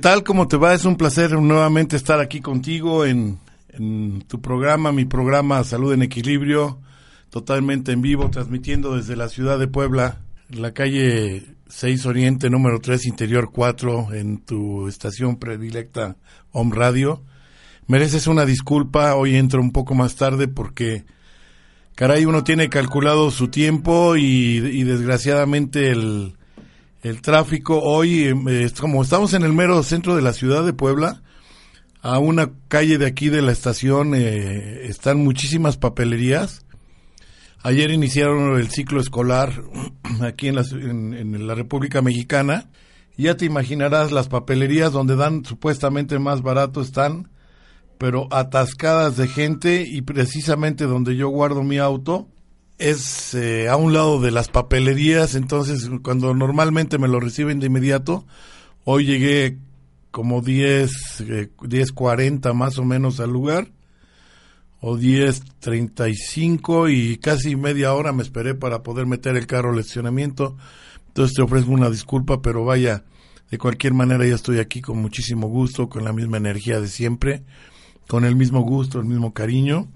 tal? ¿Cómo te va? Es un placer nuevamente estar aquí contigo en, tu programa, mi programa Salud en Equilibrio, totalmente en vivo, transmitiendo desde la ciudad de Puebla, la calle 6 Oriente, número 3, Interior 4, en tu estación predilecta Home Radio. Mereces una disculpa, hoy entro un poco más tarde porque, caray, uno tiene calculado su tiempo y desgraciadamente el el tráfico hoy, eh, como estamos en el mero centro de la ciudad de Puebla, a una calle de aquí de la estación eh, están muchísimas papelerías. Ayer iniciaron el ciclo escolar aquí en la, en, la República Mexicana. Ya te imaginarás las papelerías donde dan supuestamente más barato están, pero atascadas de gente y precisamente donde yo guardo mi auto, es eh, a un lado de las papelerías, entonces cuando normalmente me lo reciben de inmediato, hoy llegué como 10, eh, 10.40 más o menos al lugar, o 10.35 y casi media hora me esperé para poder meter el carro al estacionamiento, entonces te ofrezco una disculpa, pero vaya, de cualquier manera ya estoy aquí con muchísimo gusto, con la misma energía de siempre, con el mismo gusto, el mismo cariño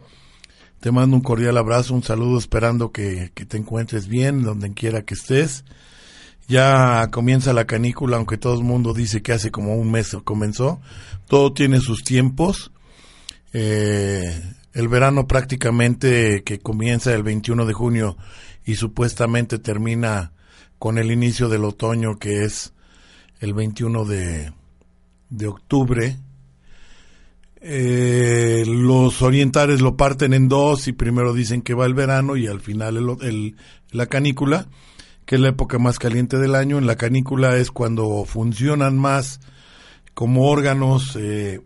te mando un cordial abrazo, un saludo esperando que, te encuentres bien donde quiera que estés. Ya comienza la canícula, aunque todo el mundo dice que hace como un mes comenzó. Todo tiene sus tiempos. Eh, el verano prácticamente que comienza el 21 de junio y supuestamente termina con el inicio del otoño que es el 21 de, de octubre eh, los orientales lo parten en dos y primero dicen que va el verano y al final el, la canícula, que es la época más caliente del año. En la canícula es cuando funcionan más como órganos, eh,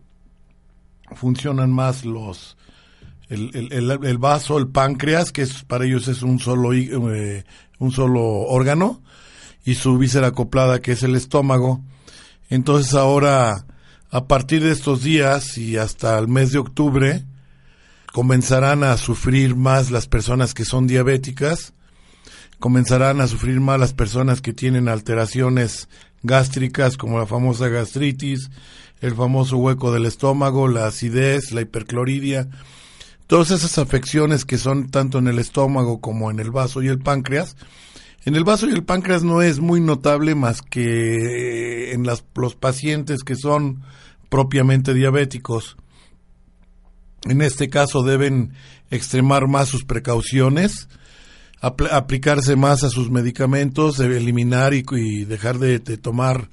funcionan más los el, el, vaso, el páncreas, que para ellos es un solo, eh, un solo órgano, y su víscera acoplada, que es el estómago. Entonces ahora a partir de estos días y hasta el mes de octubre comenzarán a sufrir más las personas que son diabéticas, comenzarán a sufrir más las personas que tienen alteraciones gástricas como la famosa gastritis, el famoso hueco del estómago, la acidez, la hipercloridia, todas esas afecciones que son tanto en el estómago como en el vaso y el páncreas, en el vaso y el páncreas no es muy notable más que en las, los pacientes que son propiamente diabéticos. En este caso deben extremar más sus precauciones, aplicarse más a sus medicamentos, eliminar y, dejar de, tomar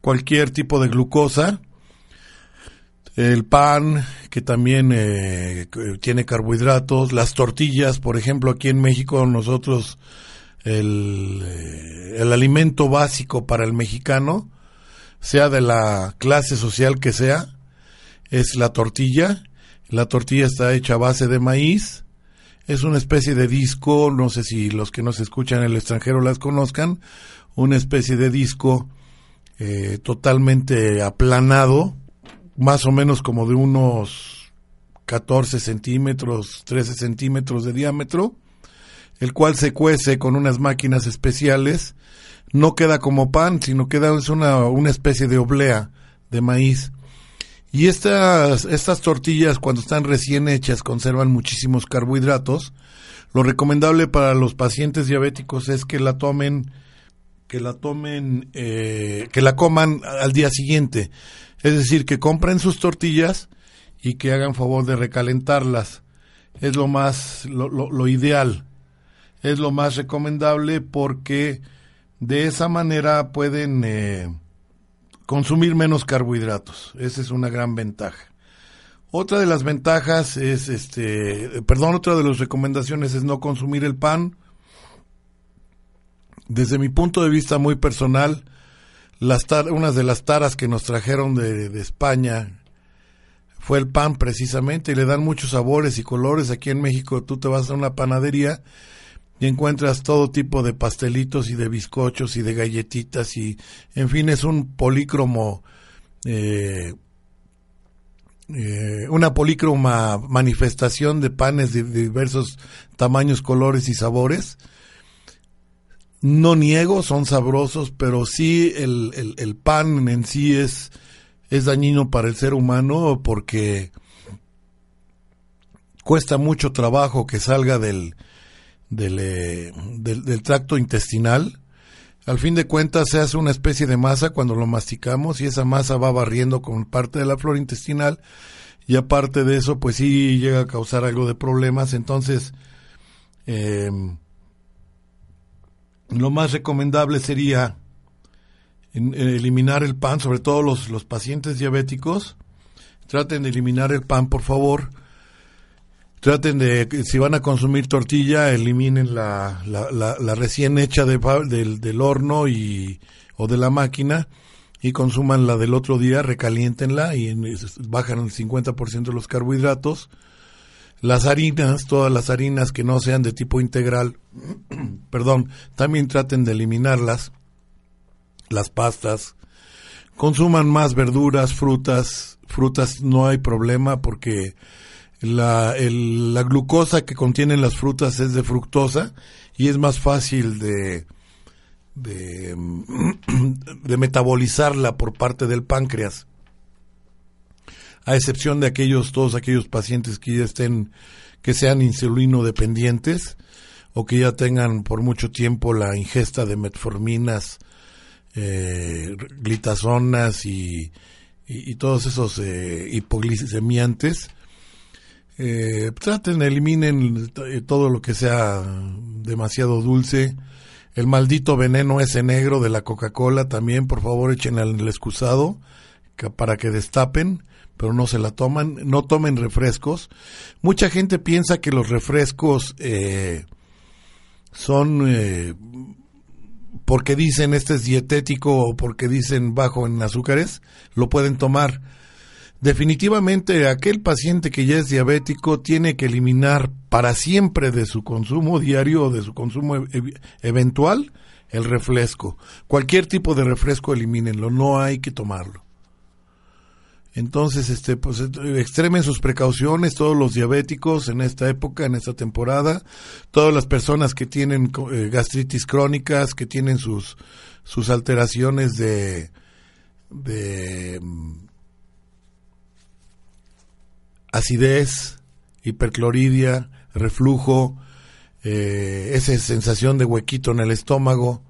cualquier tipo de glucosa. El pan, que también eh, tiene carbohidratos, las tortillas, por ejemplo, aquí en México nosotros el, eh, el alimento básico para el mexicano sea de la clase social que sea, es la tortilla. La tortilla está hecha a base de maíz. Es una especie de disco, no sé si los que nos escuchan en el extranjero las conozcan, una especie de disco eh, totalmente aplanado, más o menos como de unos 14 centímetros, 13 centímetros de diámetro, el cual se cuece con unas máquinas especiales no queda como pan, sino queda es una, una especie de oblea de maíz. Y estas, estas tortillas, cuando están recién hechas, conservan muchísimos carbohidratos. Lo recomendable para los pacientes diabéticos es que la tomen, que la tomen, eh, que la coman al día siguiente. Es decir, que compren sus tortillas y que hagan favor de recalentarlas. Es lo más, lo, lo ideal. Es lo más recomendable porque de esa manera pueden eh, consumir menos carbohidratos. Esa es una gran ventaja. Otra de las ventajas es, este, perdón, otra de las recomendaciones es no consumir el pan. desde mi punto de vista muy personal, las unas de las taras que nos trajeron de, de, España fue el pan precisamente y le dan muchos sabores y colores. Aquí en México tú te vas a una panadería y encuentras todo tipo de pastelitos y de bizcochos y de galletitas y en fin es un polícromo eh, eh, una polícroma manifestación de panes de, diversos tamaños, colores y sabores. No niego, son sabrosos, pero sí el, el, pan en sí es, es dañino para el ser humano porque cuesta mucho trabajo que salga del, del, eh, del, del, tracto intestinal. Al fin de cuentas se hace una especie de masa cuando lo masticamos y esa masa va barriendo con parte de la flora intestinal y aparte de eso pues sí llega a causar algo de problemas. Entonces em, lo más recomendable sería eliminar el pan, sobre todo los, los pacientes diabéticos. Traten de eliminar el pan, por favor traten de, si van a consumir tortilla, eliminen la, la, recién hecha de, del, del, horno y, o de la máquina y consuman la del otro día, recaliéntenla y bajan el 50% de los carbohidratos. Las harinas, todas las harinas que no sean de tipo integral, perdón, también traten de eliminarlas. Las pastas. Consuman más verduras, frutas. Frutas no hay problema porque la, la glucosa que contienen las frutas es de fructosa y es más fácil de, de, de metabolizarla por parte del páncreas. A excepción de aquellos todos aquellos pacientes que ya estén que sean insulino dependientes o que ya tengan por mucho tiempo la ingesta de metforminas eh, glitazonas y, y, todos esos eh, hipoglicemiantes eh, traten, eliminen todo lo que sea demasiado dulce. El maldito veneno ese negro de la Coca-Cola también, por favor, echen al excusado para que destapen, pero no se la toman. No tomen refrescos. Mucha gente piensa que los refrescos eh, son eh, porque dicen este es dietético o porque dicen bajo en azúcares, lo pueden tomar Definitivamente aquel paciente que ya es diabético tiene que eliminar para siempre de su consumo diario o de su consumo eventual el refresco. Cualquier tipo de refresco elimínenlo, no hay que tomarlo. Entonces, este, pues, extremen sus precauciones todos los diabéticos en esta época, en esta temporada, todas las personas que tienen eh, gastritis crónicas, que tienen sus, sus alteraciones de, de acidez, hipercloridia, reflujo, eh, esa sensación de huequito en el estómago,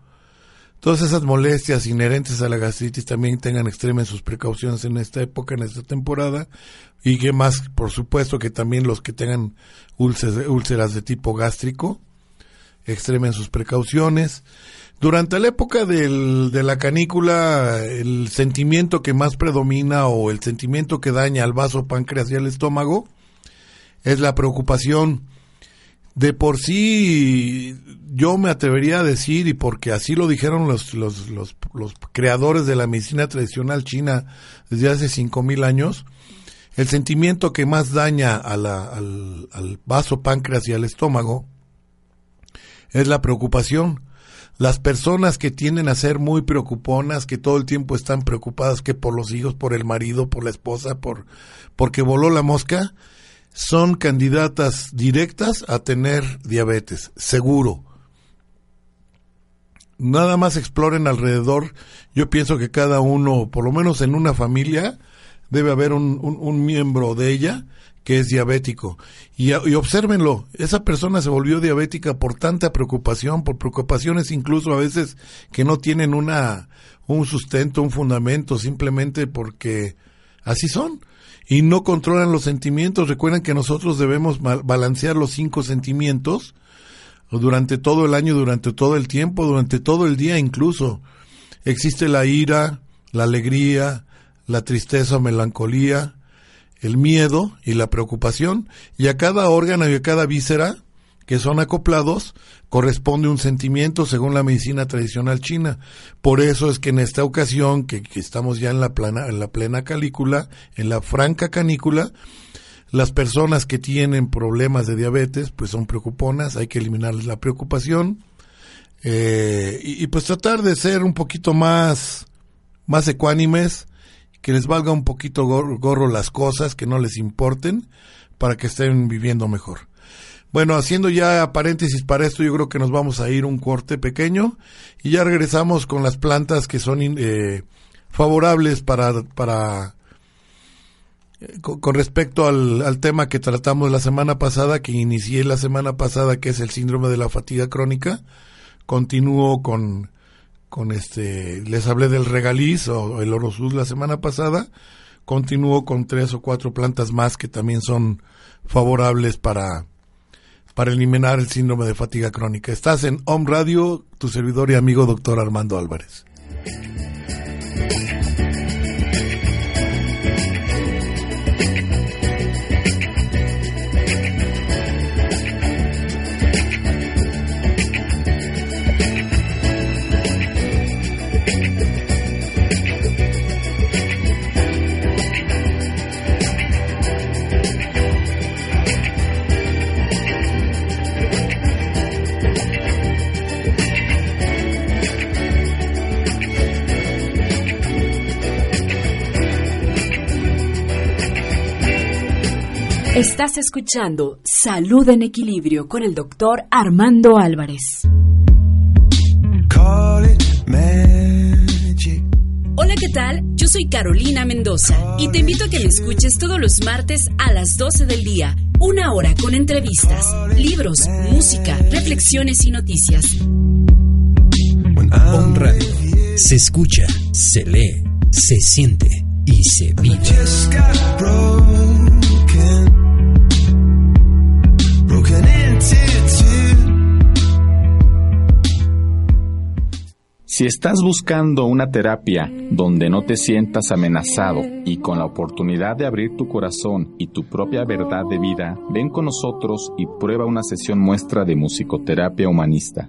todas esas molestias inherentes a la gastritis también tengan extremen sus precauciones en esta época, en esta temporada, y que más, por supuesto, que también los que tengan úlceras, úlceras de tipo gástrico, extremen sus precauciones. Durante la época del, de la canícula, el sentimiento que más predomina o el sentimiento que daña al vaso páncreas y al estómago es la preocupación. De por sí, yo me atrevería a decir, y porque así lo dijeron los, los, los, los creadores de la medicina tradicional china desde hace cinco mil años, el sentimiento que más daña a al, al vaso páncreas y al estómago es la preocupación las personas que tienden a ser muy preocuponas, que todo el tiempo están preocupadas que por los hijos, por el marido, por la esposa, por porque voló la mosca, son candidatas directas a tener diabetes, seguro. Nada más exploren alrededor. Yo pienso que cada uno, por lo menos en una familia, debe haber un, un miembro de ella que es diabético. Y, y esa persona se volvió diabética por tanta preocupación, por preocupaciones incluso a veces que no tienen una, un sustento, un fundamento, simplemente porque así son. Y no controlan los sentimientos. Recuerden que nosotros debemos balancear los cinco sentimientos durante todo el año, durante todo el tiempo, durante todo el día incluso. Existe la ira, la alegría, la tristeza melancolía, el miedo y la preocupación, y a cada órgano y a cada víscera que son acoplados, corresponde un sentimiento según la medicina tradicional china. Por eso es que en esta ocasión, que, estamos ya en la, plana, en la plena canícula, en la franca canícula, las personas que tienen problemas de diabetes, pues son preocuponas, hay que eliminarles la preocupación. Eh, y, pues tratar de ser un poquito más, más ecuánimes, que les valga un poquito gorro las cosas, que no les importen, para que estén viviendo mejor. Bueno, haciendo ya paréntesis para esto, yo creo que nos vamos a ir un corte pequeño y ya regresamos con las plantas que son eh, favorables para, para eh, con, respecto al, al, tema que tratamos la semana pasada, que inicié la semana pasada, que es el síndrome de la fatiga crónica. Continúo con, con este, les hablé del regaliz o el orosud la semana pasada. Continúo con tres o cuatro plantas más que también son favorables para, para eliminar el síndrome de fatiga crónica. Estás en Home Radio, tu servidor y amigo doctor Armando Álvarez. Estás escuchando Salud en Equilibrio con el doctor Armando Álvarez. Hola, ¿qué tal? Yo soy Carolina Mendoza y te invito a que me escuches todos los martes a las 12 del día, una hora con entrevistas, libros, música, reflexiones y noticias. On Radio. Se escucha, se lee, se siente y se vive. Si estás buscando una terapia donde no te sientas amenazado y con la oportunidad de abrir tu corazón y tu propia verdad de vida, ven con nosotros y prueba una sesión muestra de musicoterapia humanista.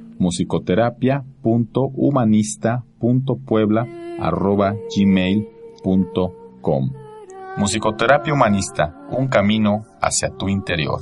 musicoterapia.humanista.puebla.gmail.com Musicoterapia Humanista, un camino hacia tu interior.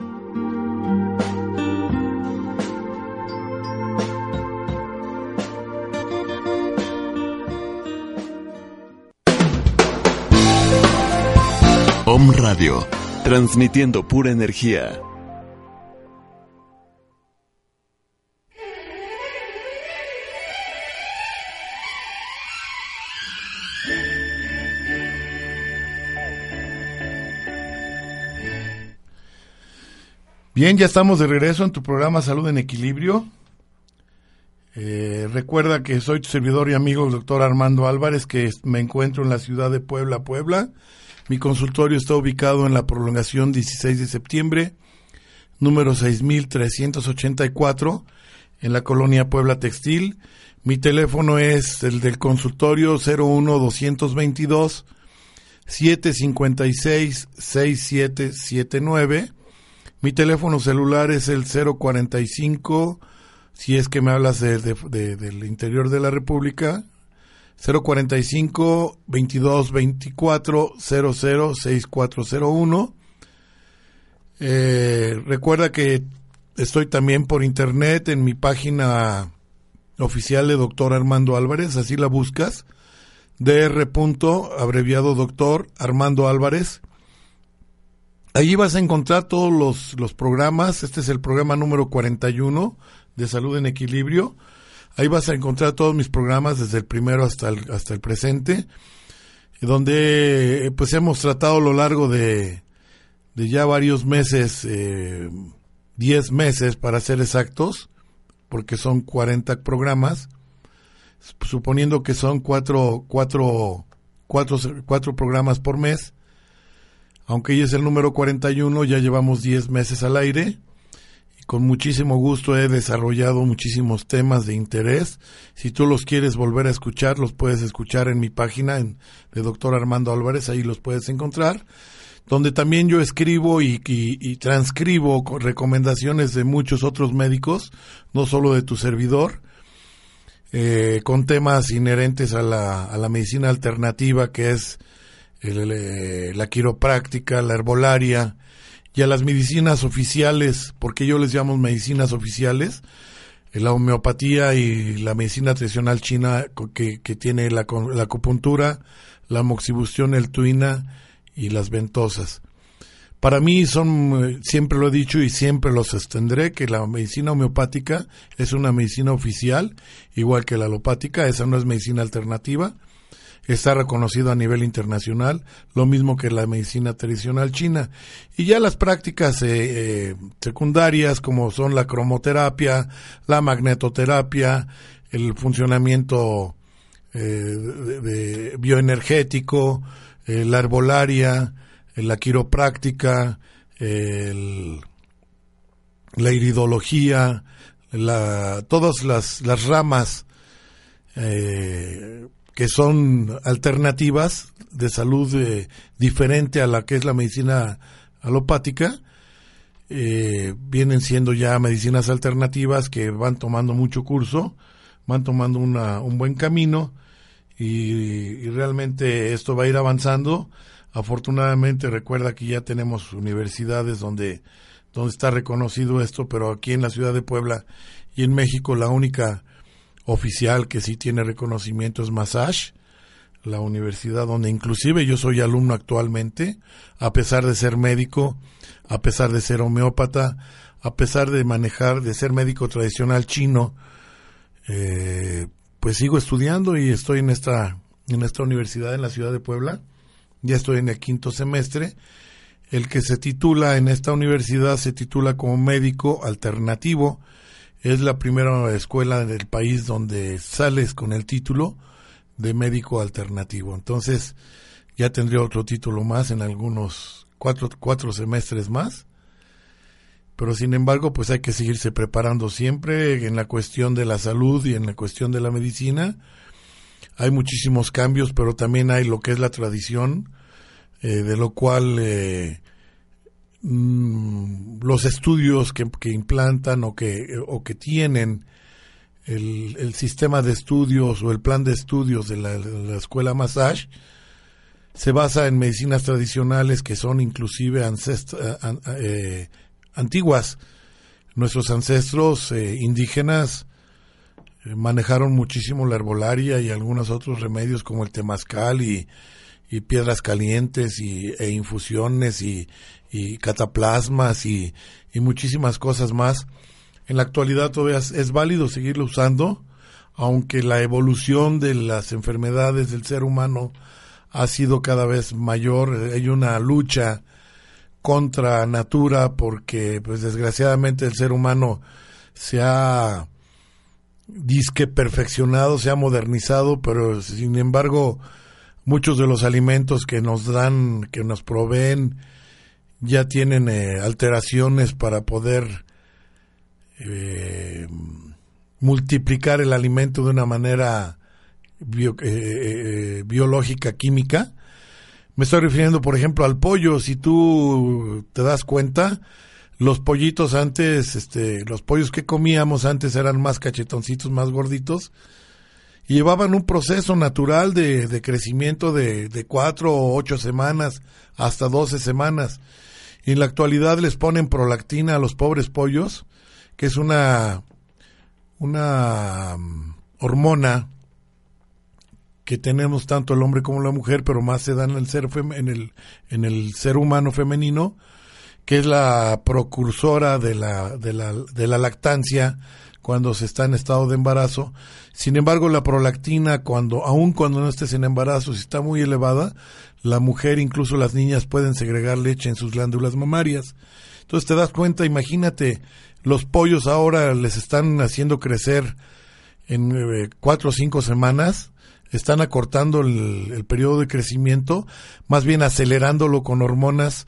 Radio transmitiendo pura energía. Bien, ya estamos de regreso en tu programa Salud en Equilibrio. Eh, recuerda que soy tu servidor y amigo el doctor Armando Álvarez, que me encuentro en la ciudad de Puebla, Puebla. Mi consultorio está ubicado en la prolongación 16 de septiembre, número 6384, en la colonia Puebla Textil. Mi teléfono es el del consultorio 01 222 756 6779. Mi teléfono celular es el 045 si es que me hablas de, del interior de la República 045 22 24 00 6401 eh, recuerda que estoy también por internet en mi página oficial de doctor Armando Álvarez, así la buscas, dr. abreviado doctor Armando Álvarez. Allí vas a encontrar todos los, los programas, este es el programa número 41 de Salud en Equilibrio. Ahí vas a encontrar todos mis programas desde el primero hasta el, hasta el presente, donde pues hemos tratado a lo largo de, de ya varios meses, eh, 10 meses para ser exactos, porque son 40 programas, suponiendo que son cuatro, cuatro, cuatro, cuatro programas por mes, aunque ya es el número 41, ya llevamos 10 meses al aire con muchísimo gusto he desarrollado muchísimos temas de interés. Si tú los quieres volver a escuchar, los puedes escuchar en mi página en, de Doctor Armando Álvarez, ahí los puedes encontrar donde también yo escribo y, transcribo recomendaciones de muchos otros médicos, no solo de tu servidor, eh, con temas inherentes a la, a la medicina alternativa, que es la quiropráctica, la herbolaria, y a las medicinas oficiales, porque yo les llamo medicinas oficiales, la homeopatía y la medicina tradicional china que, que tiene la, la acupuntura, la moxibustión, el tuina, y las ventosas. Para mí son, siempre lo he dicho y siempre lo sostendré, que la medicina homeopática es una medicina oficial, igual que la alopática, esa no es medicina alternativa, está reconocido a nivel internacional, lo mismo que la medicina tradicional china. Y ya las prácticas eh, eh, secundarias, como son la cromoterapia, la magnetoterapia, el funcionamiento eh, bioenergético, la herbolaria, eh, la quiropráctica, la iridología, la, todas las, ramas que son alternativas de salud diferente a la que es la medicina alopática, vienen siendo ya medicinas alternativas que van tomando mucho curso, van tomando una, un buen camino y, realmente esto va a ir avanzando. Afortunadamente recuerda que ya tenemos universidades donde, donde está reconocido esto, pero aquí en la ciudad de Puebla y en México la única oficial que sí tiene reconocimiento es Massage, la universidad donde inclusive yo soy alumno actualmente, a pesar de ser médico, a pesar de ser homeópata, a pesar de manejar, de ser médico tradicional chino, eh, pues sigo estudiando y estoy en esta, en esta universidad en la ciudad de Puebla. Ya estoy en el quinto semestre. El que se titula en esta universidad se titula como médico alternativo. Es la primera escuela del país donde sales con el título de médico alternativo. Entonces, ya tendría otro título más en algunos cuatro, cuatro semestres más pero sin embargo pues hay que seguirse preparando siempre en la cuestión de la salud y en la cuestión de la medicina. Hay muchísimos cambios, pero también hay lo que es la tradición, eh, de lo cual eh, mm, los estudios que, implantan o que, o que tienen el, sistema de estudios o el plan de estudios de la, escuela Massage se basa en medicinas tradicionales que son inclusive ancestras eh, antiguas. Nuestros ancestros eh, indígenas eh, manejaron muchísimo la herbolaria y algunos otros remedios como el temazcal y, piedras calientes y, e infusiones y, cataplasmas y, muchísimas cosas más. En la actualidad todavía es válido seguirlo usando, aunque la evolución de las enfermedades del ser humano ha sido cada vez mayor. Hay una lucha contra natura porque pues desgraciadamente el ser humano se ha disque perfeccionado, se ha modernizado, pero sin embargo muchos de los alimentos que nos dan, que nos proveen, ya tienen eh, alteraciones para poder eh, multiplicar el alimento de una manera eh, eh, biológica, química. Me estoy refiriendo, por ejemplo, al pollo. Si tú te das cuenta, los pollitos antes, este, los pollos que comíamos antes eran más cachetoncitos, más gorditos. Y llevaban un proceso natural de, de crecimiento de, de cuatro o ocho semanas hasta doce semanas. Y en la actualidad les ponen prolactina a los pobres pollos, que es una, una mm, hormona que tenemos tanto el hombre como la mujer, pero más se da en el ser en el en el ser humano femenino, que es la precursora de la de la de la lactancia cuando se está en estado de embarazo. Sin embargo, la prolactina cuando aun cuando no estés en embarazo, si está muy elevada, la mujer, incluso las niñas pueden segregar leche en sus glándulas mamarias. Entonces te das cuenta, imagínate, los pollos ahora les están haciendo crecer en eh, cuatro o cinco semanas, están acortando el, periodo de crecimiento, más bien acelerándolo con hormonas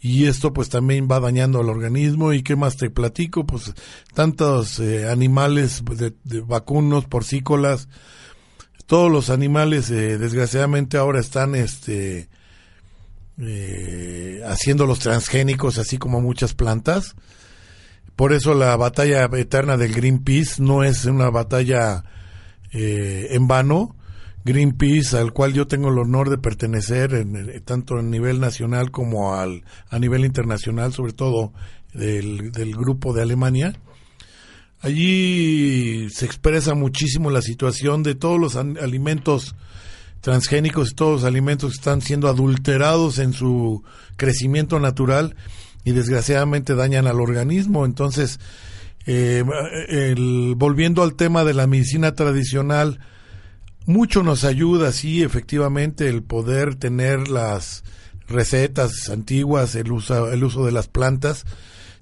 y esto pues también va dañando al organismo y qué más te platico pues tantos eh, animales vacunos porcícolas todos los animales eh, desgraciadamente ahora están este eh, haciendo los transgénicos así como muchas plantas por eso la batalla eterna del Greenpeace no es una batalla eh, en vano. Greenpeace, al cual yo tengo el honor de pertenecer, en, eh, tanto a nivel nacional como al, a nivel internacional, sobre todo del, del grupo de Alemania. Allí se expresa muchísimo la situación de todos los alimentos transgénicos todos los alimentos que están siendo adulterados en su crecimiento natural y desgraciadamente dañan al organismo. Entonces, eh, el- volviendo al tema de la medicina tradicional, mucho nos ayuda, sí, efectivamente, el poder tener las recetas antiguas, el uso, el uso de las plantas.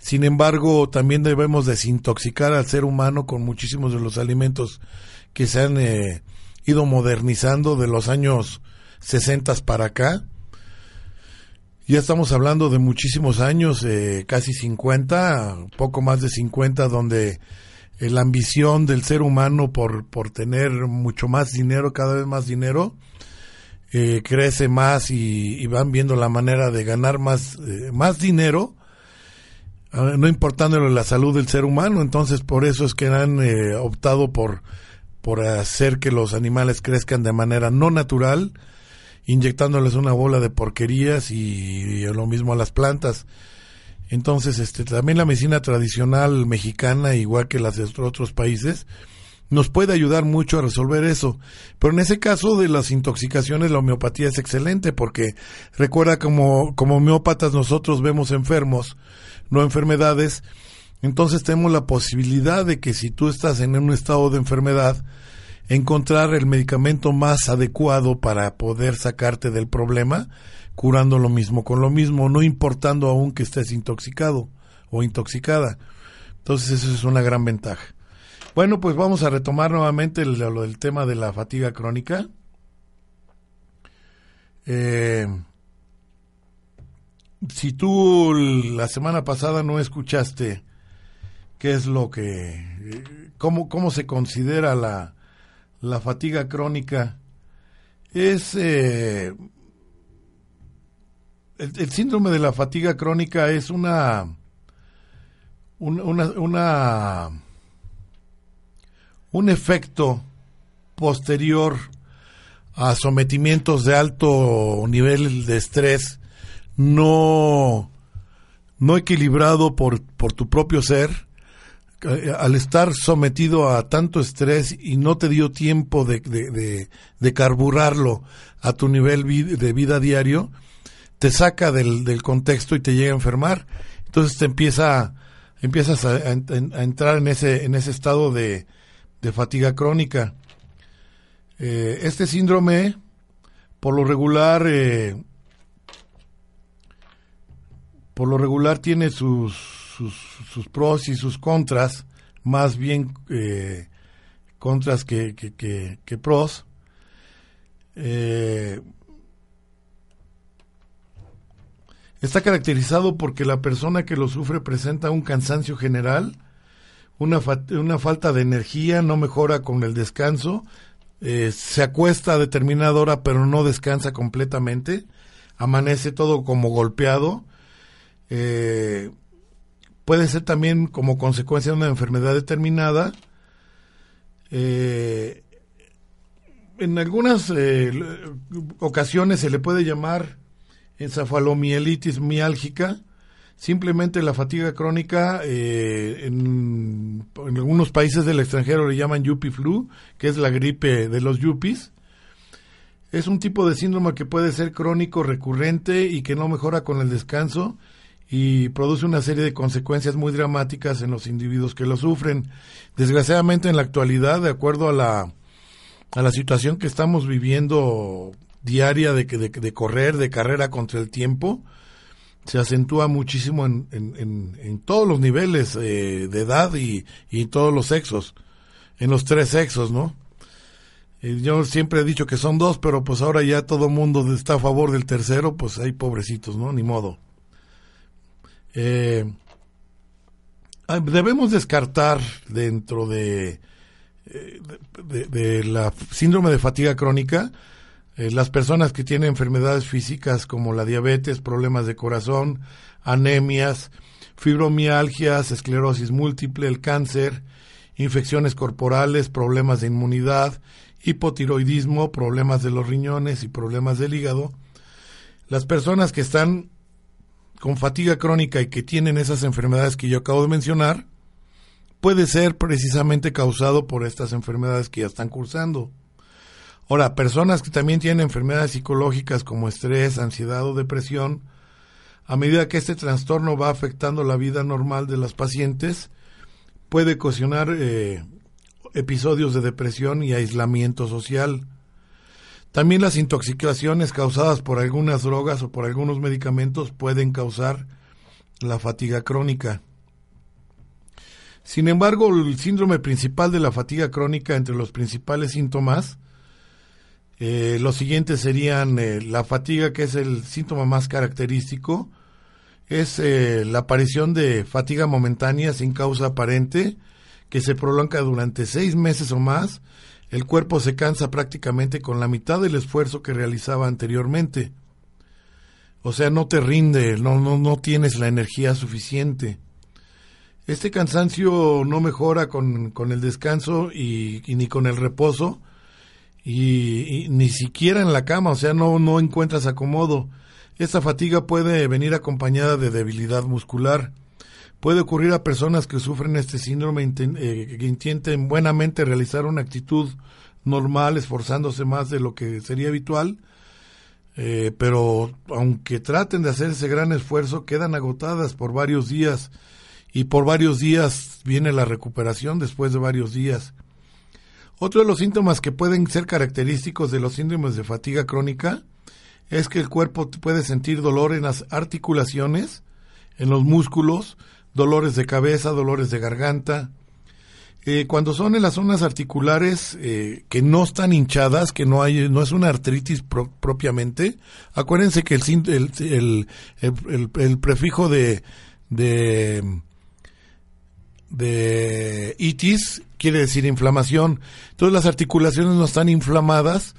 Sin embargo, también debemos desintoxicar al ser humano con muchísimos de los alimentos que se han eh, ido modernizando de los años 60 para acá. Ya estamos hablando de muchísimos años, eh, casi 50, poco más de 50, donde eh, la ambición del ser humano por, por tener mucho más dinero, cada vez más dinero, eh, crece más y, y van viendo la manera de ganar más, eh, más dinero, no importándole la salud del ser humano. Entonces, por eso es que han eh, optado por, por hacer que los animales crezcan de manera no natural, inyectándoles una bola de porquerías y, y lo mismo a las plantas. Entonces, este, también la medicina tradicional mexicana, igual que las de otros países, nos puede ayudar mucho a resolver eso. Pero en ese caso de las intoxicaciones, la homeopatía es excelente porque recuerda como, como homeópatas nosotros vemos enfermos, no enfermedades. Entonces tenemos la posibilidad de que si tú estás en un estado de enfermedad, encontrar el medicamento más adecuado para poder sacarte del problema, curando lo mismo con lo mismo, no importando aún que estés intoxicado o intoxicada. Entonces eso es una gran ventaja. Bueno, pues vamos a retomar nuevamente el, lo del tema de la fatiga crónica. Eh, si tú la semana pasada no escuchaste qué es lo que, cómo, cómo se considera la, la fatiga crónica, es eh, el, el síndrome de la fatiga crónica es una una, una, una un efecto posterior a sometimientos de alto nivel de estrés no no equilibrado por, por tu propio ser eh, al estar sometido a tanto estrés y no te dio tiempo de, de, de, de carburarlo a tu nivel de vida diario, te saca del, del contexto y te llega a enfermar. Entonces te empieza, empiezas a, entrar en ese, en ese estado de, de fatiga crónica. Eh, este síndrome, por lo regular, eh, por lo regular tiene sus, sus, pros y sus contras, más bien eh, contras que, que, que, que pros. Eh, está caracterizado porque la persona que lo sufre presenta un cansancio general, una, una falta de energía, no mejora con el descanso, eh, se acuesta a determinada hora pero no descansa completamente, amanece todo como golpeado, eh, puede ser también como consecuencia de una enfermedad determinada, eh, en algunas ocasiones se le puede llamar encefalomielitis miálgica, Simplemente la fatiga crónica, eh, en, algunos países del extranjero le llaman yuppie flu, que es la gripe de los yuppies. Es un tipo de síndrome que puede ser crónico, recurrente y que no mejora con el descanso y produce una serie de consecuencias muy dramáticas en los individuos que lo sufren. Desgraciadamente en la actualidad, de acuerdo a la, a la situación que estamos viviendo diaria de, de, de correr, de carrera contra el tiempo, se acentúa muchísimo en, en, todos los niveles eh, de edad y, y todos los sexos, en los tres sexos, ¿no? yo siempre he dicho que son dos, pero pues ahora ya todo mundo está a favor del tercero, pues hay pobrecitos, ¿no? Ni modo. Eh, debemos descartar dentro de, eh, de, de, la síndrome de fatiga crónica eh, las personas que tienen enfermedades físicas como la diabetes, problemas de corazón, anemias, fibromialgias, esclerosis múltiple, el cáncer, infecciones corporales, problemas de inmunidad, hipotiroidismo, problemas de los riñones y problemas del hígado. Las personas que están con fatiga crónica y que tienen esas enfermedades que yo acabo de mencionar, puede ser precisamente causado por estas enfermedades que ya están cursando. Ahora, personas que también tienen enfermedades psicológicas como estrés, ansiedad o depresión, a medida que este trastorno va afectando la vida normal de las pacientes, puede ocasionar eh, episodios de depresión y aislamiento social. También las intoxicaciones causadas por algunas drogas o por algunos medicamentos pueden causar la fatiga crónica. Sin embargo, el síndrome principal de la fatiga crónica entre los principales síntomas eh, los siguientes serían eh, la fatiga, que es el síntoma más característico, es eh, la aparición de fatiga momentánea sin causa aparente, que se prolonga durante seis meses o más. El cuerpo se cansa prácticamente con la mitad del esfuerzo que realizaba anteriormente. O sea, no te rinde, no, no, no tienes la energía suficiente. Este cansancio no mejora con, con el descanso y, y, ni con el reposo, y, ni siquiera en la cama, o sea, no, no encuentras acomodo. Esta fatiga puede venir acompañada de debilidad muscular. Puede ocurrir a personas que sufren este síndrome eh, que intenten buenamente realizar una actitud normal, esforzándose más de lo que sería habitual, eh, pero aunque traten de hacer ese gran esfuerzo, quedan agotadas por varios días y por varios días viene la recuperación después de varios días. Otro de los síntomas que pueden ser característicos de los síndromes de fatiga crónica es que el cuerpo puede sentir dolor en las articulaciones, en los músculos, dolores de cabeza, dolores de garganta. Eh, cuando son en las zonas articulares eh, que no están hinchadas, que no hay, no es una artritis propiamente, acuérdense que el, el, prefijo de, de itis quiere decir inflamación. Entonces las articulaciones no están inflamadas,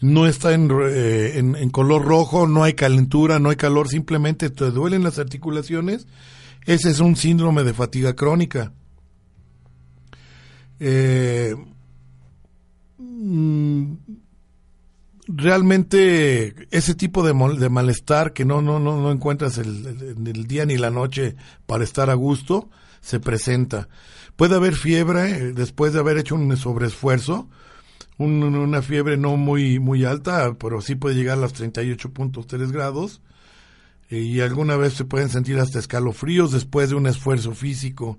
no está eh, en, en, color rojo, no hay calentura, no hay calor, simplemente te duelen las articulaciones. Ese es un síndrome de fatiga crónica. Eh, mm, realmente ese tipo de, de, malestar que no, no, no, no encuentras el, el, día ni la noche para estar a gusto, se presenta. Puede haber fiebre eh, después de haber hecho un sobreesfuerzo, una fiebre no muy, muy alta, pero sí puede llegar a los 38.3 grados. Y alguna vez se pueden sentir hasta escalofríos después de un esfuerzo físico.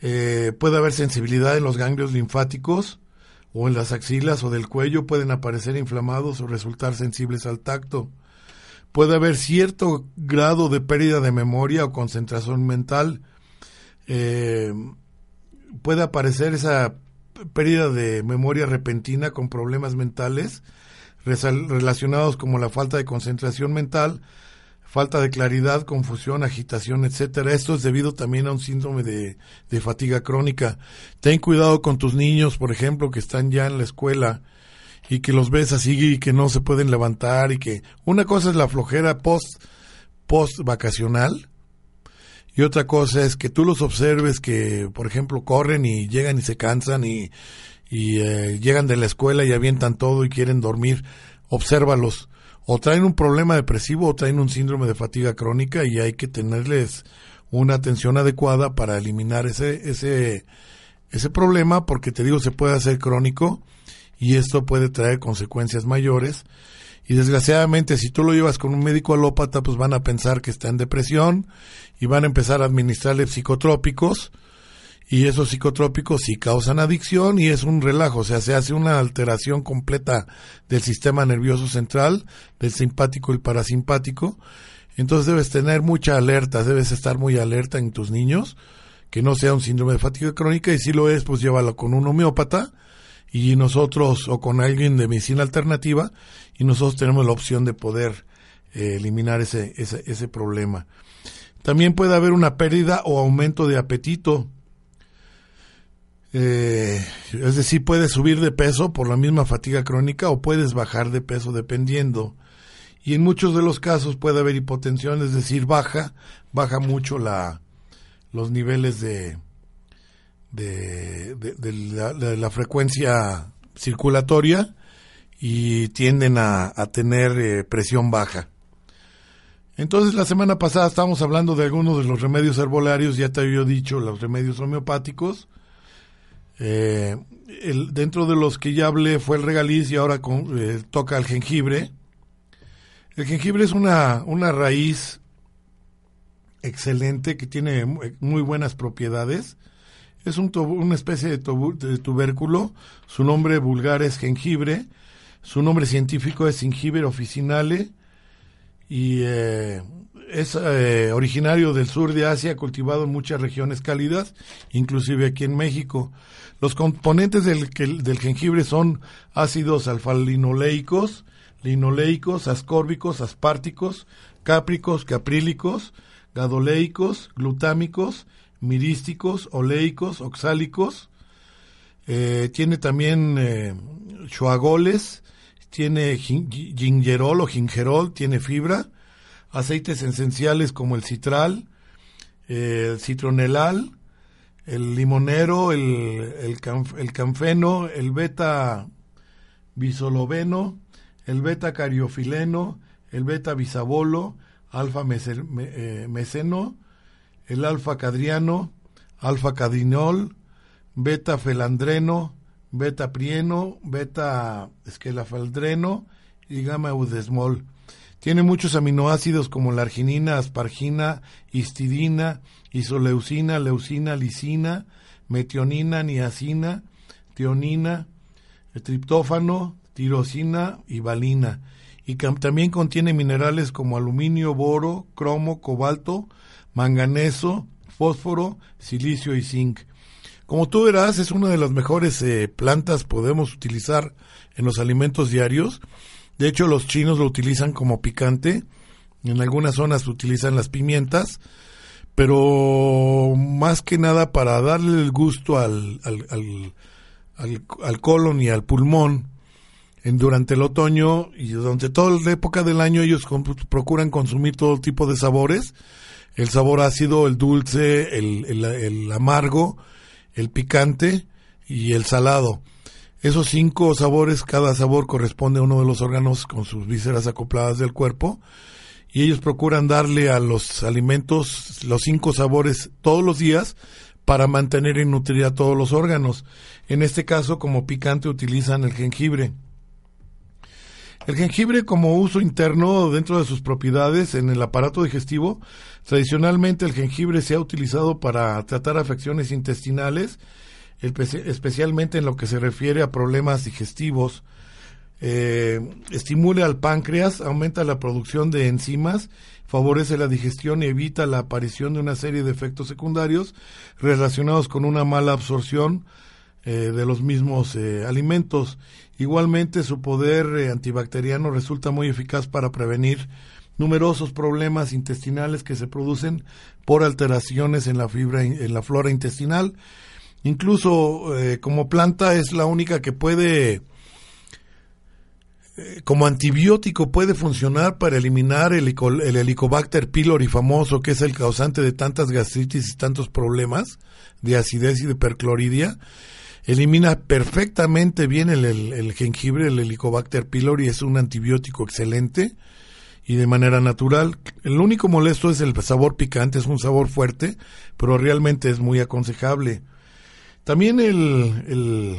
Eh, puede haber sensibilidad en los ganglios linfáticos o en las axilas o del cuello, pueden aparecer inflamados o resultar sensibles al tacto. Puede haber cierto grado de pérdida de memoria o concentración mental, eh, puede aparecer esa pérdida de memoria repentina con problemas mentales relacionados como la falta de concentración mental, falta de claridad, confusión, agitación, etcétera. Esto es debido también a un síndrome de, de fatiga crónica. Ten cuidado con tus niños, por ejemplo, que están ya en la escuela y que los ves así y que no se pueden levantar y que una cosa es la flojera post post vacacional y otra cosa es que tú los observes que, por ejemplo, corren y llegan y se cansan y, y eh, llegan de la escuela y avientan todo y quieren dormir. Obsérvalos o traen un problema depresivo o traen un síndrome de fatiga crónica y hay que tenerles una atención adecuada para eliminar ese, ese, ese problema porque te digo se puede hacer crónico y esto puede traer consecuencias mayores. Y desgraciadamente si tú lo llevas con un médico alópata pues van a pensar que está en depresión y van a empezar a administrarle psicotrópicos y esos psicotrópicos sí causan adicción y es un relajo, o sea, se hace una alteración completa del sistema nervioso central, del simpático y parasimpático. Entonces debes tener mucha alerta, debes estar muy alerta en tus niños, que no sea un síndrome de fatiga crónica y si lo es, pues llévalo con un homeópata y nosotros o con alguien de medicina alternativa y nosotros tenemos la opción de poder eh, eliminar ese, ese, ese problema. También puede haber una pérdida o aumento de apetito eh, es decir, puedes subir de peso por la misma fatiga crónica o puedes bajar de peso dependiendo. Y en muchos de los casos puede haber hipotensión, es decir, baja, baja mucho la, los niveles de, de, la, frecuencia circulatoria y tienden a, tener eh, presión baja. Entonces la semana pasada estábamos hablando de algunos de los remedios herbolarios, ya te había dicho los remedios homeopáticos, eh, dentro de los que ya hablé fue el regaliz y ahora con, eh, toca el jengibre. El jengibre es una, una raíz excelente que tiene muy buenas propiedades. Es un una especie de, tubérculo. Su nombre vulgar es jengibre. Su nombre científico es Gingiber officinale. Y eh, es eh, originario del sur de Asia, cultivado en muchas regiones cálidas, inclusive aquí en México. Los componentes del, del jengibre son ácidos alfa-linoleicos, linoleicos, ascórbicos, aspárticos, cápricos, caprílicos, gadoleicos, glutámicos, mirísticos, oleicos, oxálicos. Eh, tiene también eh, chuagoles, tiene gingerol o gingerol, tiene fibra, aceites esenciales como el citral, eh, el citronelal, el limonero, el, el, el canfeno, el beta bisoloveno, el beta cariofileno, el beta bisabolo, alfa eh, meseno, el alfa cadriano, alfa cadinol, beta felandreno, beta prieno, beta esquelafaldreno y gamma udesmol. Tiene muchos aminoácidos como la arginina, aspargina, histidina, isoleucina, leucina, lisina, metionina, niacina, tionina, triptófano, tirosina y valina. Y también contiene minerales como aluminio, boro, cromo, cobalto, manganeso, fósforo, silicio y zinc. Como tú verás, es una de las mejores eh, plantas podemos utilizar en los alimentos diarios de hecho, los chinos lo utilizan como picante. En algunas zonas utilizan las pimientas. Pero más que nada para darle el gusto al, al, al, colon y al pulmón en, durante el otoño y durante toda la época del año ellos procuran consumir todo tipo de sabores. El sabor ácido, el dulce, el, el amargo, el picante y el salado. Esos cinco sabores, cada sabor corresponde a uno de los órganos con sus vísceras acopladas del cuerpo y ellos procuran darle a los alimentos los cinco sabores todos los días para mantener y nutrir a todos los órganos. En este caso, como picante, utilizan el jengibre. El jengibre como uso interno dentro de sus propiedades en el aparato digestivo, tradicionalmente el jengibre se ha utilizado para tratar afecciones intestinales especialmente en lo que se refiere a problemas digestivos. Eh, estimula al páncreas, aumenta la producción de enzimas, favorece la digestión y evita la aparición de una serie de efectos secundarios relacionados con una mala absorción eh, de los mismos eh, alimentos. Igualmente, su poder antibacteriano resulta muy eficaz para prevenir numerosos problemas intestinales que se producen por alteraciones en la fibra en la flora intestinal. Incluso eh, como planta es la única que puede eh, como antibiótico puede funcionar para eliminar el, el, Helicobacter pylori famoso, que es el causante de tantas gastritis y tantos problemas de acidez y de percloridia. Elimina perfectamente bien el, el jengibre, el Helicobacter pylori es un antibiótico excelente y de manera natural. El único molesto es el sabor picante, es un sabor fuerte, pero realmente es muy aconsejable. También el, el,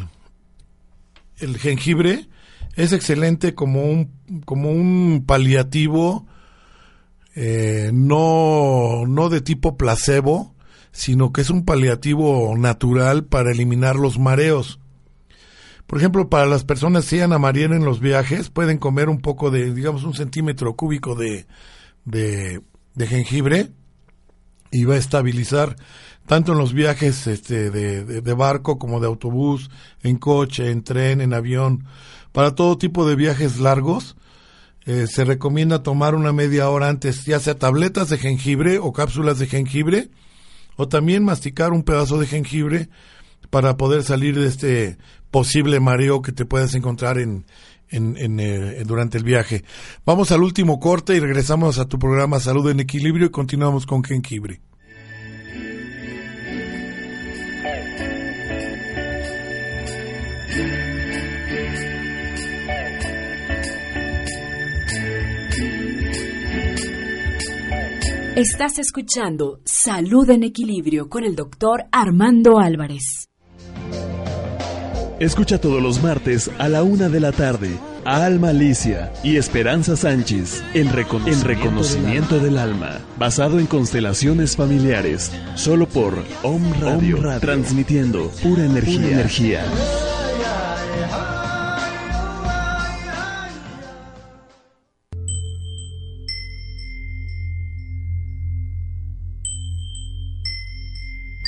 el jengibre es excelente como un, como un paliativo, eh, no, no de tipo placebo, sino que es un paliativo natural para eliminar los mareos. Por ejemplo, para las personas que iban a marear en los viajes, pueden comer un poco de, digamos, un centímetro cúbico de, de, de jengibre y va a estabilizar tanto en los viajes este, de, de, barco como de autobús, en coche, en tren, en avión. Para todo tipo de viajes largos, eh, se recomienda tomar una media hora antes, ya sea tabletas de jengibre o cápsulas de jengibre, o también masticar un pedazo de jengibre para poder salir de este posible mareo que te puedas encontrar en, en, eh, durante el viaje. Vamos al último corte y regresamos a tu programa Salud en Equilibrio y continuamos con jengibre. Estás escuchando Salud en Equilibrio con el doctor Armando Álvarez. Escucha todos los martes a la una de la tarde a Alma Alicia y Esperanza Sánchez en Reconocimiento, del, alma. basado en constelaciones familiares, solo por Om Radio, transmitiendo pura energía. Pura energía.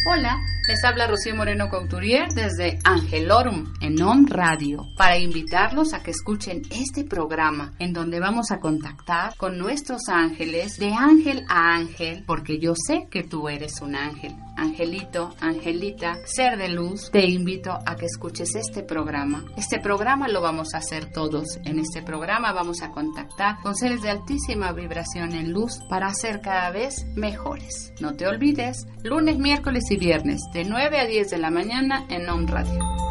Hola, les habla Rocío Moreno Couturier desde Angelorum en OM Radio para invitarlos a que escuchen este programa en donde vamos a contactar con nuestros ángeles de ángel a ángel porque yo sé que tú eres un ángel. Angelito, Angelita, ser de luz, te invito a que escuches este programa. Este programa lo vamos a hacer todos. En este programa vamos a contactar con seres de altísima vibración en luz para ser cada vez mejores. No te olvides, lunes, miércoles y viernes de 9 a 10 de la mañana en On Radio.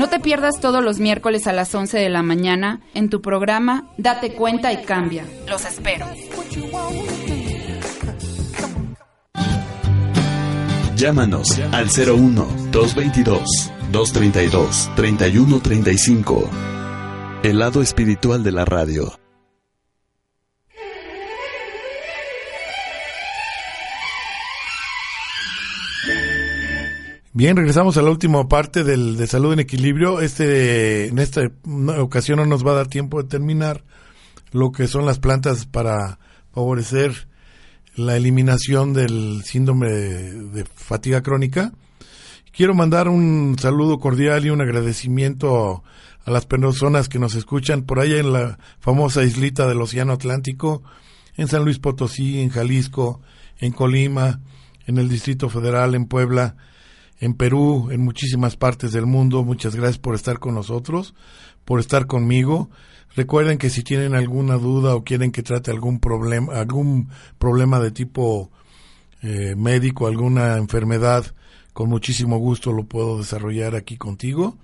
No te pierdas todos los miércoles a las 11 de la mañana en tu programa Date cuenta y cambia. Los espero. Llámanos al 01 222 232 3135. El lado espiritual de la radio. Bien, regresamos a la última parte del, de Salud en Equilibrio. Este, en esta ocasión no nos va a dar tiempo de terminar lo que son las plantas para favorecer la eliminación del síndrome de, fatiga crónica. Quiero mandar un saludo cordial y un agradecimiento a las personas que nos escuchan por allá en la famosa islita del Océano Atlántico, en San Luis Potosí, en Jalisco, en Colima, en el Distrito Federal, en Puebla, en Perú, en muchísimas partes del mundo. Muchas gracias por estar con nosotros, por estar conmigo. Recuerden que si tienen alguna duda o quieren que trate algún problema, algún problema de tipo eh, médico, alguna enfermedad, con muchísimo gusto lo puedo desarrollar aquí contigo.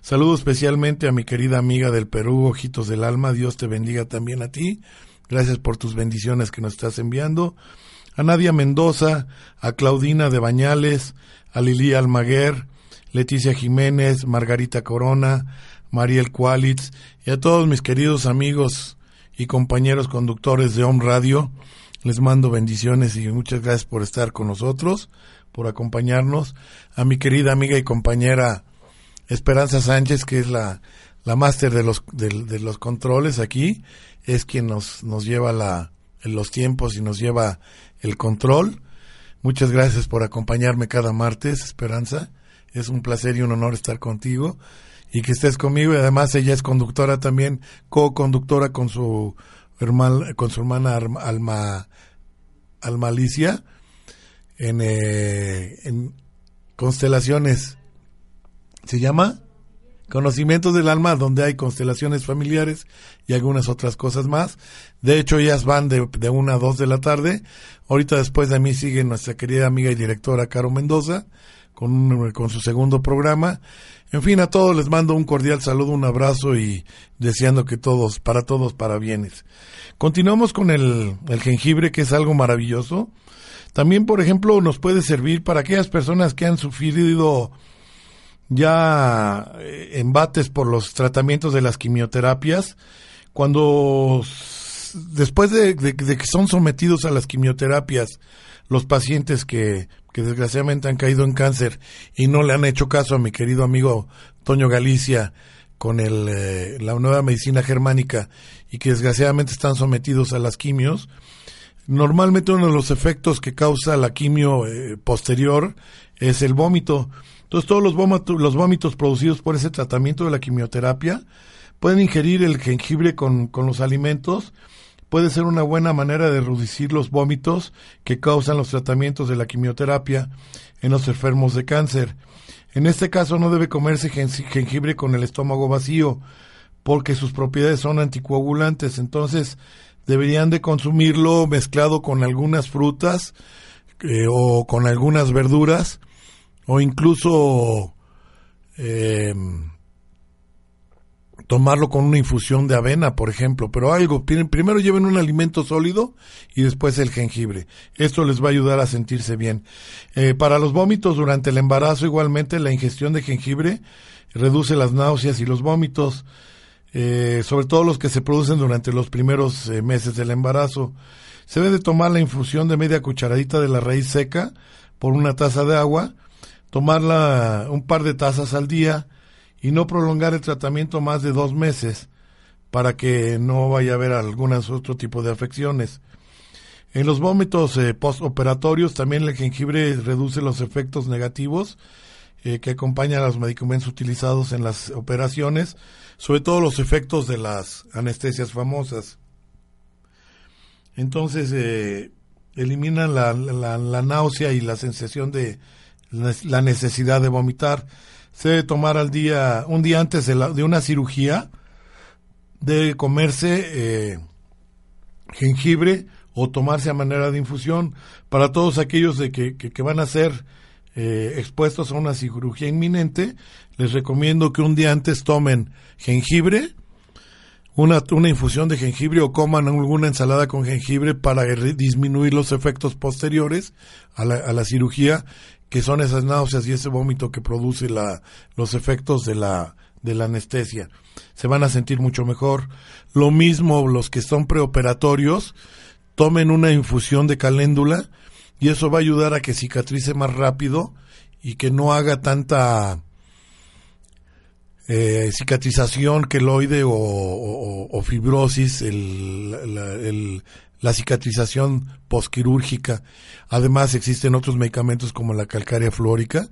Saludo especialmente a mi querida amiga del Perú, Ojitos del Alma. Dios te bendiga también a ti. Gracias por tus bendiciones que nos estás enviando. A Nadia Mendoza, a Claudina de Bañales, a Lili Almaguer, Leticia Jiménez, Margarita Corona, Mariel Cualitz y a todos mis queridos amigos y compañeros conductores de Home Radio. Les mando bendiciones y muchas gracias por estar con nosotros, por acompañarnos. A mi querida amiga y compañera Esperanza Sánchez, que es la, la máster de los, de, los controles aquí, es quien nos, nos lleva la, los tiempos y nos lleva el control. Muchas gracias por acompañarme cada martes, Esperanza. Es un placer y un honor estar contigo y que estés conmigo. Y además ella es conductora también, co-conductora con su hermana, con su hermana Alma, Alma Alicia en, eh, en Constelaciones. ¿Se llama? Conocimientos del alma, donde hay constelaciones familiares y algunas otras cosas más. De hecho, ellas van de, de una a dos de la tarde. Ahorita después de mí sigue nuestra querida amiga y directora Caro Mendoza con, con su segundo programa. En fin, a todos les mando un cordial saludo, un abrazo y deseando que todos, para todos, para bienes. Continuamos con el, el jengibre, que es algo maravilloso. También, por ejemplo, nos puede servir para aquellas personas que han sufrido ya eh, embates por los tratamientos de las quimioterapias, cuando después de, que son sometidos a las quimioterapias, los pacientes que, que, desgraciadamente han caído en cáncer y no le han hecho caso a mi querido amigo Toño Galicia con el, eh, la nueva medicina germánica y que desgraciadamente están sometidos a las quimios, normalmente uno de los efectos que causa la quimio eh, posterior es el vómito entonces todos los vómitos, producidos por ese tratamiento de la quimioterapia pueden ingerir el jengibre con, con los alimentos. Puede ser una buena manera de reducir los vómitos que causan los tratamientos de la quimioterapia en los enfermos de cáncer. En este caso no debe comerse jengibre con el estómago vacío porque sus propiedades son anticoagulantes. Entonces deberían de consumirlo mezclado con algunas frutas eh, o con algunas verduras o incluso eh, tomarlo con una infusión de avena, por ejemplo, pero algo, primero lleven un alimento sólido y después el jengibre. Esto les va a ayudar a sentirse bien. Eh, para los vómitos durante el embarazo, igualmente la ingestión de jengibre reduce las náuseas y los vómitos, eh, sobre todo los que se producen durante los primeros meses del embarazo. Se debe tomar la infusión de media cucharadita de la raíz seca por una taza de agua tomarla un par de tazas al día y no prolongar el tratamiento más de dos meses para que no vaya a haber algún otro tipo de afecciones. En los vómitos eh, postoperatorios también el jengibre reduce los efectos negativos eh, que acompañan a los medicamentos utilizados en las operaciones, sobre todo los efectos de las anestesias famosas. Entonces, eh, eliminan la, la náusea y la sensación de, la necesidad de vomitar. Se debe tomar al día, un día antes de, de una cirugía, debe comerse eh, jengibre o tomarse a manera de infusión para todos aquellos de que, que, van a ser eh, expuestos a una cirugía inminente. Les recomiendo que un día antes tomen jengibre, una, una infusión de jengibre o coman alguna ensalada con jengibre para disminuir los efectos posteriores a la, a la cirugía que son esas náuseas y ese vómito que produce la, los efectos de la, de la anestesia. Se van a sentir mucho mejor. Lo mismo los que son preoperatorios, tomen una infusión de caléndula y eso va a ayudar a que cicatrice más rápido y que no haga tanta eh, cicatrización queloide o, o, fibrosis, el, el, la cicatrización posquirúrgica. Además existen otros medicamentos como la calcárea fluórica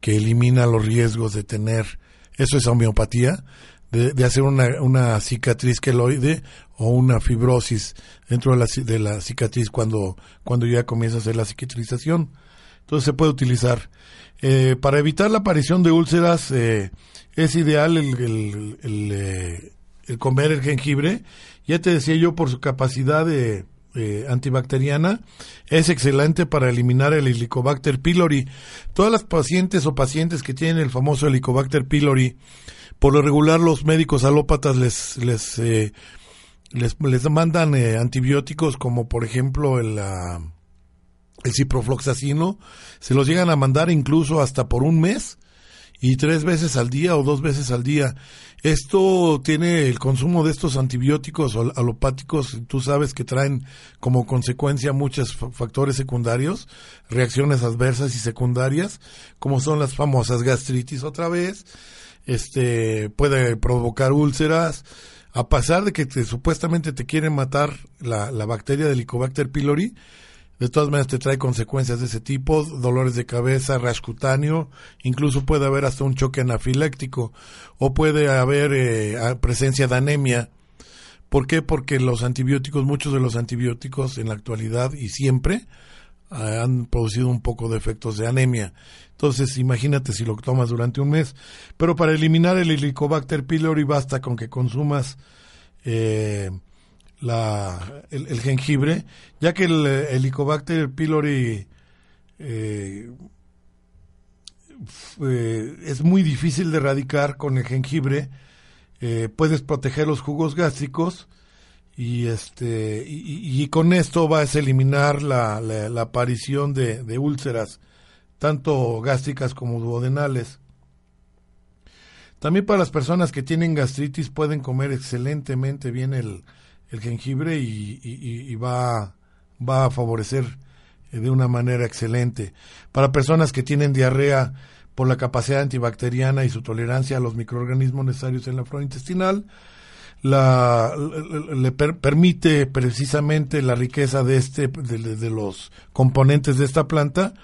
que elimina los riesgos de tener, eso es homeopatía, de, de hacer una, una, cicatriz queloide o una fibrosis dentro de la, de la cicatriz cuando, cuando ya comienza a hacer la cicatrización. Entonces se puede utilizar. Eh, para evitar la aparición de úlceras eh, es ideal el, el, eh, el comer el jengibre ya te decía yo por su capacidad de antibacteriana, es excelente para eliminar el Helicobacter pylori. Todas las pacientes o pacientes que tienen el famoso Helicobacter pylori, por lo regular los médicos alópatas les les eh, les, mandan eh, antibióticos como por ejemplo el, el ciprofloxacino, se los llegan a mandar incluso hasta por un mes y tres veces al día o dos veces al día. Esto tiene el consumo de estos antibióticos alopáticos, tú sabes que traen como consecuencia muchos factores secundarios, reacciones adversas y secundarias, como son las famosas gastritis otra vez, este puede provocar úlceras, a pesar de que supuestamente te quieren matar la, la bacteria del Helicobacter pylori, de todas maneras te trae consecuencias de ese tipo, dolores de cabeza, rash cutáneo, incluso puede haber hasta un choque anafiláctico o puede haber eh, presencia de anemia. ¿Por qué? Porque los antibióticos, muchos de los antibióticos en la actualidad y siempre eh, han producido un poco de efectos de anemia. Entonces, imagínate si lo tomas durante un mes. Pero para eliminar el Helicobacter pylori basta con que consumas eh, la, el, jengibre, ya que el Helicobacter pylori eh, es muy difícil de erradicar con el jengibre. Eh, puedes proteger los jugos gástricos y este y, con esto vas a eliminar la, la, aparición de, úlceras tanto gástricas como duodenales. También para las personas que tienen gastritis pueden comer excelentemente bien el, el jengibre y, va, va a favorecer eh, de una manera excelente. Para personas que tienen diarrea por la capacidad antibacteriana y su tolerancia a los microorganismos necesarios en la flora intestinal, la, le permite precisamente la riqueza de este de, de, los componentes de esta planta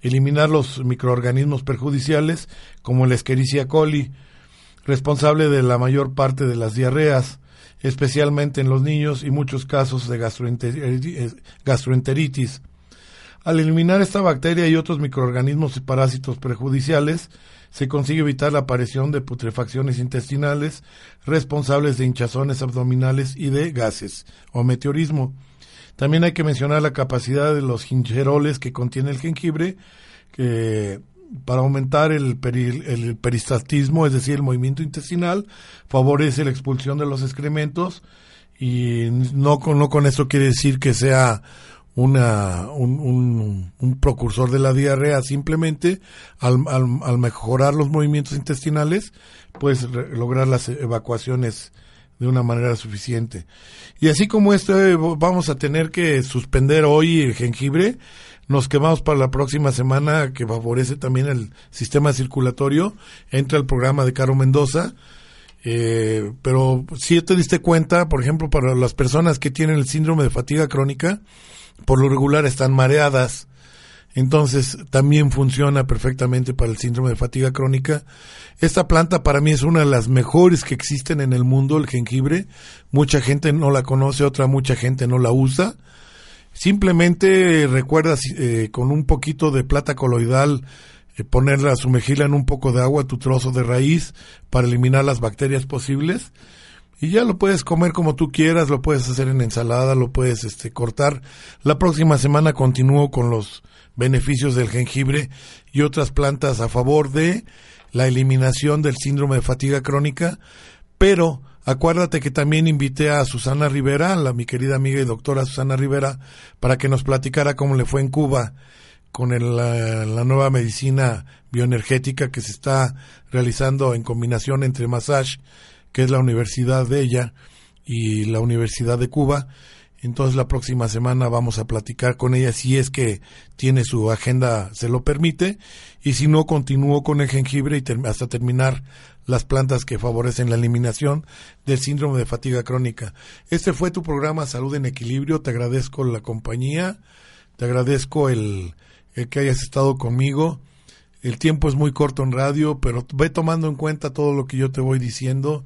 eliminar los microorganismos perjudiciales como la Escherichia coli responsable de la mayor parte de las diarreas especialmente en los niños y muchos casos de eh, gastroenteritis. Al eliminar esta bacteria y otros microorganismos y parásitos perjudiciales, se consigue evitar la aparición de putrefacciones intestinales responsables de hinchazones abdominales y de gases o meteorismo. También hay que mencionar la capacidad de los gingeroles que contiene el jengibre, que para aumentar el, el peristatismo, es decir, el movimiento intestinal, favorece la expulsión de los excrementos y no con, no con eso quiere decir que sea una, un, un, precursor de la diarrea, simplemente al, al, mejorar los movimientos intestinales, puedes lograr las evacuaciones de una manera suficiente. Y así como esto, vamos a tener que suspender hoy el jengibre, nos quemamos para la próxima semana, que favorece también el sistema circulatorio. Entra el programa de Caro Mendoza. Eh, pero si te diste cuenta, por ejemplo, para las personas que tienen el síndrome de fatiga crónica, por lo regular están mareadas. Entonces también funciona perfectamente para el síndrome de fatiga crónica. Esta planta para mí es una de las mejores que existen en el mundo, el jengibre. Mucha gente no la conoce, otra mucha gente no la usa. Simplemente recuerda eh, con un poquito de plata coloidal eh, ponerla, sumergirla en un poco de agua, tu trozo de raíz, para eliminar las bacterias posibles. Y ya lo puedes comer como tú quieras, lo puedes hacer en ensalada, lo puedes este, cortar. La próxima semana continúo con los beneficios del jengibre y otras plantas a favor de la eliminación del síndrome de fatiga crónica, pero Acuérdate que también invité a Susana Rivera, la mi querida amiga y doctora Susana Rivera, para que nos platicara cómo le fue en Cuba con la, nueva medicina bioenergética que se está realizando en combinación entre Massage, que es la universidad de ella, y la Universidad de Cuba. Entonces la próxima semana vamos a platicar con ella si es que tiene su agenda, se lo permite, y si no, continúo con el jengibre y hasta terminar las plantas que favorecen la eliminación del síndrome de fatiga crónica. Este fue tu programa Salud en Equilibrio. Te agradezco la compañía, te agradezco el, que hayas estado conmigo. El tiempo es muy corto en radio, pero ve tomando en cuenta todo lo que yo te voy diciendo.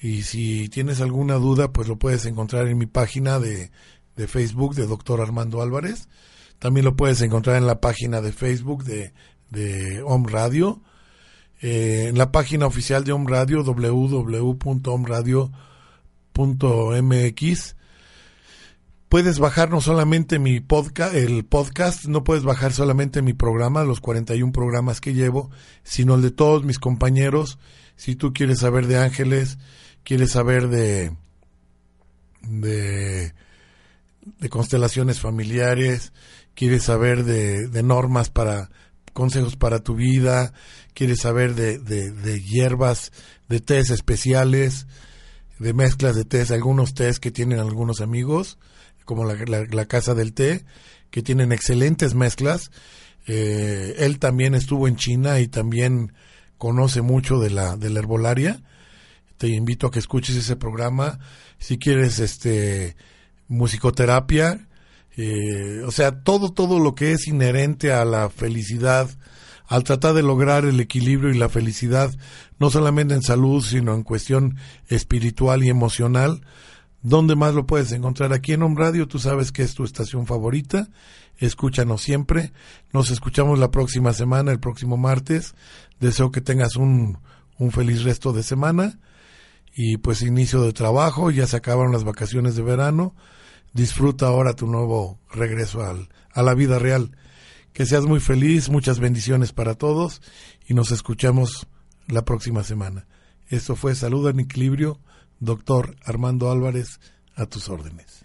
Y si tienes alguna duda, pues lo puedes encontrar en mi página de, de Facebook de Doctor Armando Álvarez. También lo puedes encontrar en la página de Facebook de, de Home Radio eh, en la página oficial de Home Radio, www.omradio.mx. Puedes bajar no solamente mi podcast, el podcast, no puedes bajar solamente mi programa, los 41 programas que llevo, sino el de todos mis compañeros. Si tú quieres saber de ángeles, quieres saber de, de, de constelaciones familiares, quieres saber de, de normas para consejos para tu vida, quieres saber de, de, de hierbas, de tés especiales, de mezclas de tés, algunos tés que tienen algunos amigos, como la, la, la Casa del Té, que tienen excelentes mezclas. Eh, él también estuvo en China y también conoce mucho de la, de la herbolaria. Te invito a que escuches ese programa. Si quieres, este, musicoterapia, eh, o sea, todo, todo lo que es inherente a la felicidad, al tratar de lograr el equilibrio y la felicidad, no solamente en salud, sino en cuestión espiritual y emocional. ¿Dónde más lo puedes encontrar? Aquí en Home Radio, tú sabes que es tu estación favorita. Escúchanos siempre. Nos escuchamos la próxima semana, el próximo martes. Deseo que tengas un, un feliz resto de semana. Y pues inicio de trabajo, ya se acabaron las vacaciones de verano. Disfruta ahora tu nuevo regreso al, a la vida real. Que seas muy feliz, muchas bendiciones para todos y nos escuchamos la próxima semana. Esto fue Salud en Equilibrio, doctor Armando Álvarez, a tus órdenes.